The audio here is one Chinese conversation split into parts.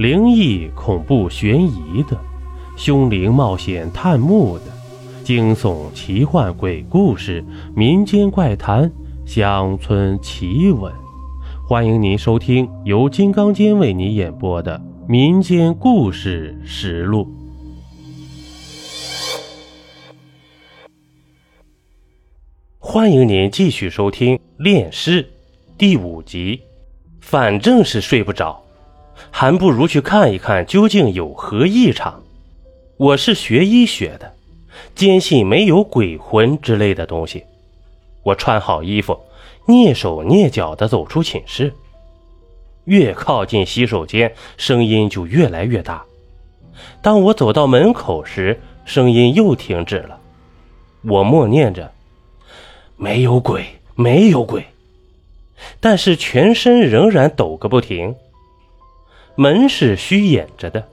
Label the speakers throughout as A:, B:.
A: 灵异、恐怖、悬疑的，凶灵冒险探墓的，惊悚、奇幻、鬼故事、民间怪谈、乡村奇闻。欢迎您收听由金刚间为你演播的《民间故事实录》。欢迎您继续收听《炼尸》第五集。反正是睡不着。还不如去看一看究竟有何异常。我是学医学的，坚信没有鬼魂之类的东西。我穿好衣服，蹑手蹑脚地走出寝室。越靠近洗手间，声音就越来越大。当我走到门口时，声音又停止了。我默念着：“没有鬼，没有鬼。”但是全身仍然抖个不停。门是虚掩着的。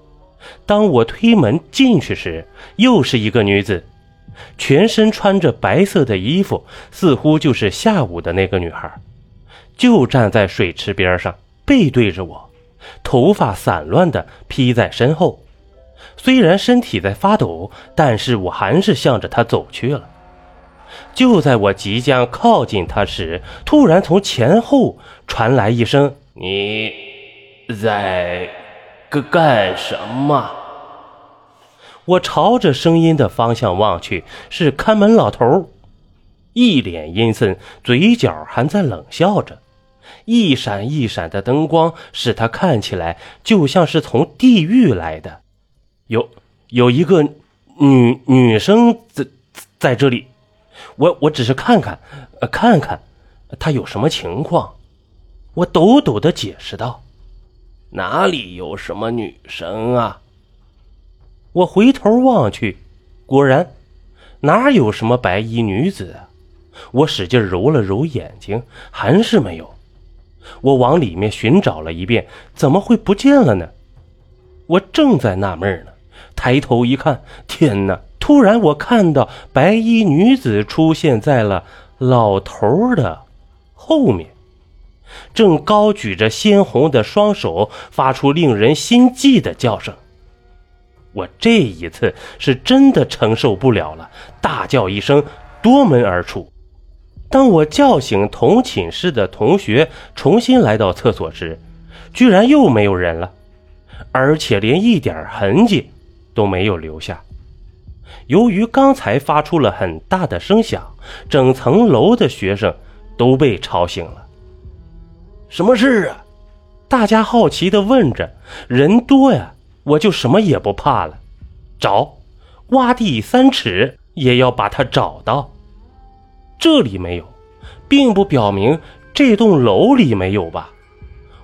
A: 当我推门进去时，又是一个女子，全身穿着白色的衣服，似乎就是下午的那个女孩，就站在水池边上，背对着我，头发散乱的披在身后。虽然身体在发抖，但是我还是向着她走去了。就在我即将靠近她时，突然从前后传来一声：“
B: 你。”在干干什么？
A: 我朝着声音的方向望去，是看门老头，一脸阴森，嘴角还在冷笑着。一闪一闪的灯光使他看起来就像是从地狱来的。有有一个女女生在在这里，我我只是看看，看看她有什么情况。我抖抖的解释道。
B: 哪里有什么女生啊？
A: 我回头望去，果然，哪有什么白衣女子啊？我使劲揉了揉眼睛，还是没有。我往里面寻找了一遍，怎么会不见了呢？我正在纳闷呢，抬头一看，天哪！突然，我看到白衣女子出现在了老头的后面。正高举着鲜红的双手，发出令人心悸的叫声。我这一次是真的承受不了了，大叫一声，夺门而出。当我叫醒同寝室的同学，重新来到厕所时，居然又没有人了，而且连一点痕迹都没有留下。由于刚才发出了很大的声响，整层楼的学生都被吵醒了。
B: 什么事啊？
A: 大家好奇的问着。人多呀，我就什么也不怕了。找，挖地三尺也要把它找到。这里没有，并不表明这栋楼里没有吧？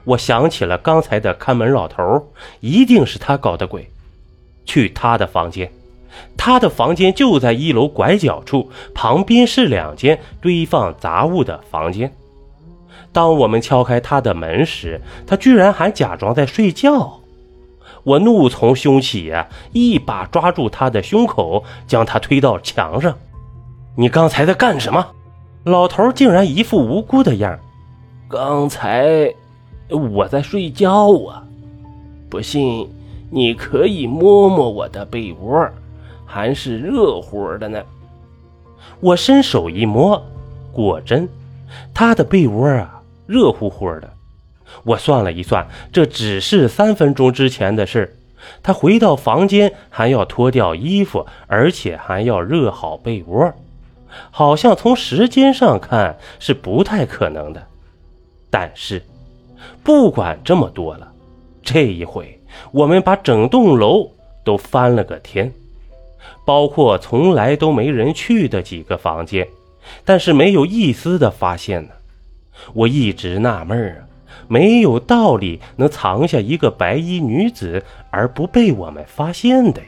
A: 我想起了刚才的看门老头，一定是他搞的鬼。去他的房间，他的房间就在一楼拐角处，旁边是两间堆放杂物的房间。当我们敲开他的门时，他居然还假装在睡觉。我怒从胸起呀，一把抓住他的胸口，将他推到墙上。你刚才在干什么？老头竟然一副无辜的样。
B: 刚才我在睡觉啊，不信你可以摸摸我的被窝，还是热乎的呢。
A: 我伸手一摸，果真，他的被窝啊。热乎乎的，我算了一算，这只是三分钟之前的事。他回到房间还要脱掉衣服，而且还要热好被窝，好像从时间上看是不太可能的。但是，不管这么多了，这一回我们把整栋楼都翻了个天，包括从来都没人去的几个房间，但是没有一丝的发现呢。我一直纳闷啊，没有道理能藏下一个白衣女子而不被我们发现的呀。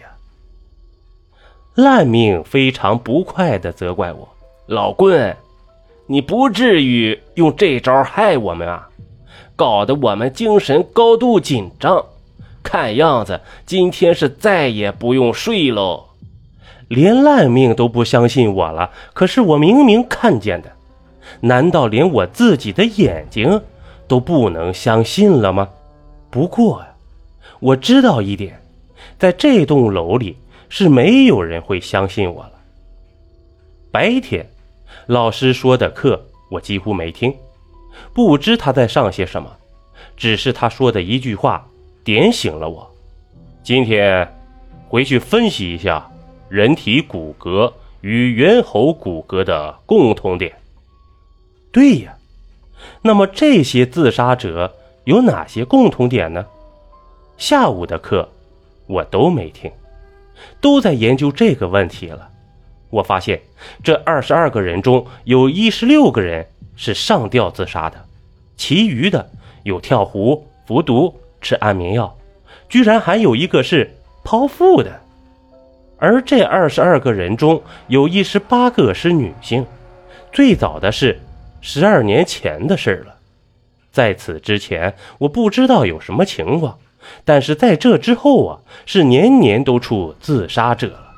A: 烂命非常不快地责怪我：“
B: 老棍，你不至于用这招害我们啊！搞得我们精神高度紧张，看样子今天是再也不用睡喽。”
A: 连烂命都不相信我了，可是我明明看见的。难道连我自己的眼睛都不能相信了吗？不过呀，我知道一点，在这栋楼里是没有人会相信我了。白天，老师说的课我几乎没听，不知他在上些什么，只是他说的一句话点醒了我。今天回去分析一下人体骨骼与猿猴骨骼的共同点。对呀，那么这些自杀者有哪些共同点呢？下午的课我都没听，都在研究这个问题了。我发现这二十二个人中有一十六个人是上吊自杀的，其余的有跳湖、服毒、吃安眠药，居然还有一个是剖腹的。而这二十二个人中有一十八个是女性，最早的是十二年前的事了。在此之前，我不知道有什么情况。但是在这之后啊，是年年都出自杀者了，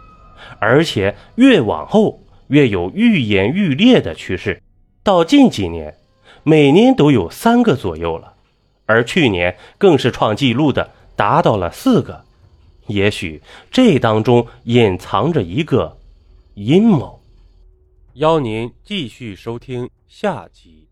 A: 而且越往后越有愈演愈烈的趋势。到近几年，每年都有三个左右了，而去年更是创纪录的达到了四个。也许这当中隐藏着一个阴谋。邀您继续收听下集。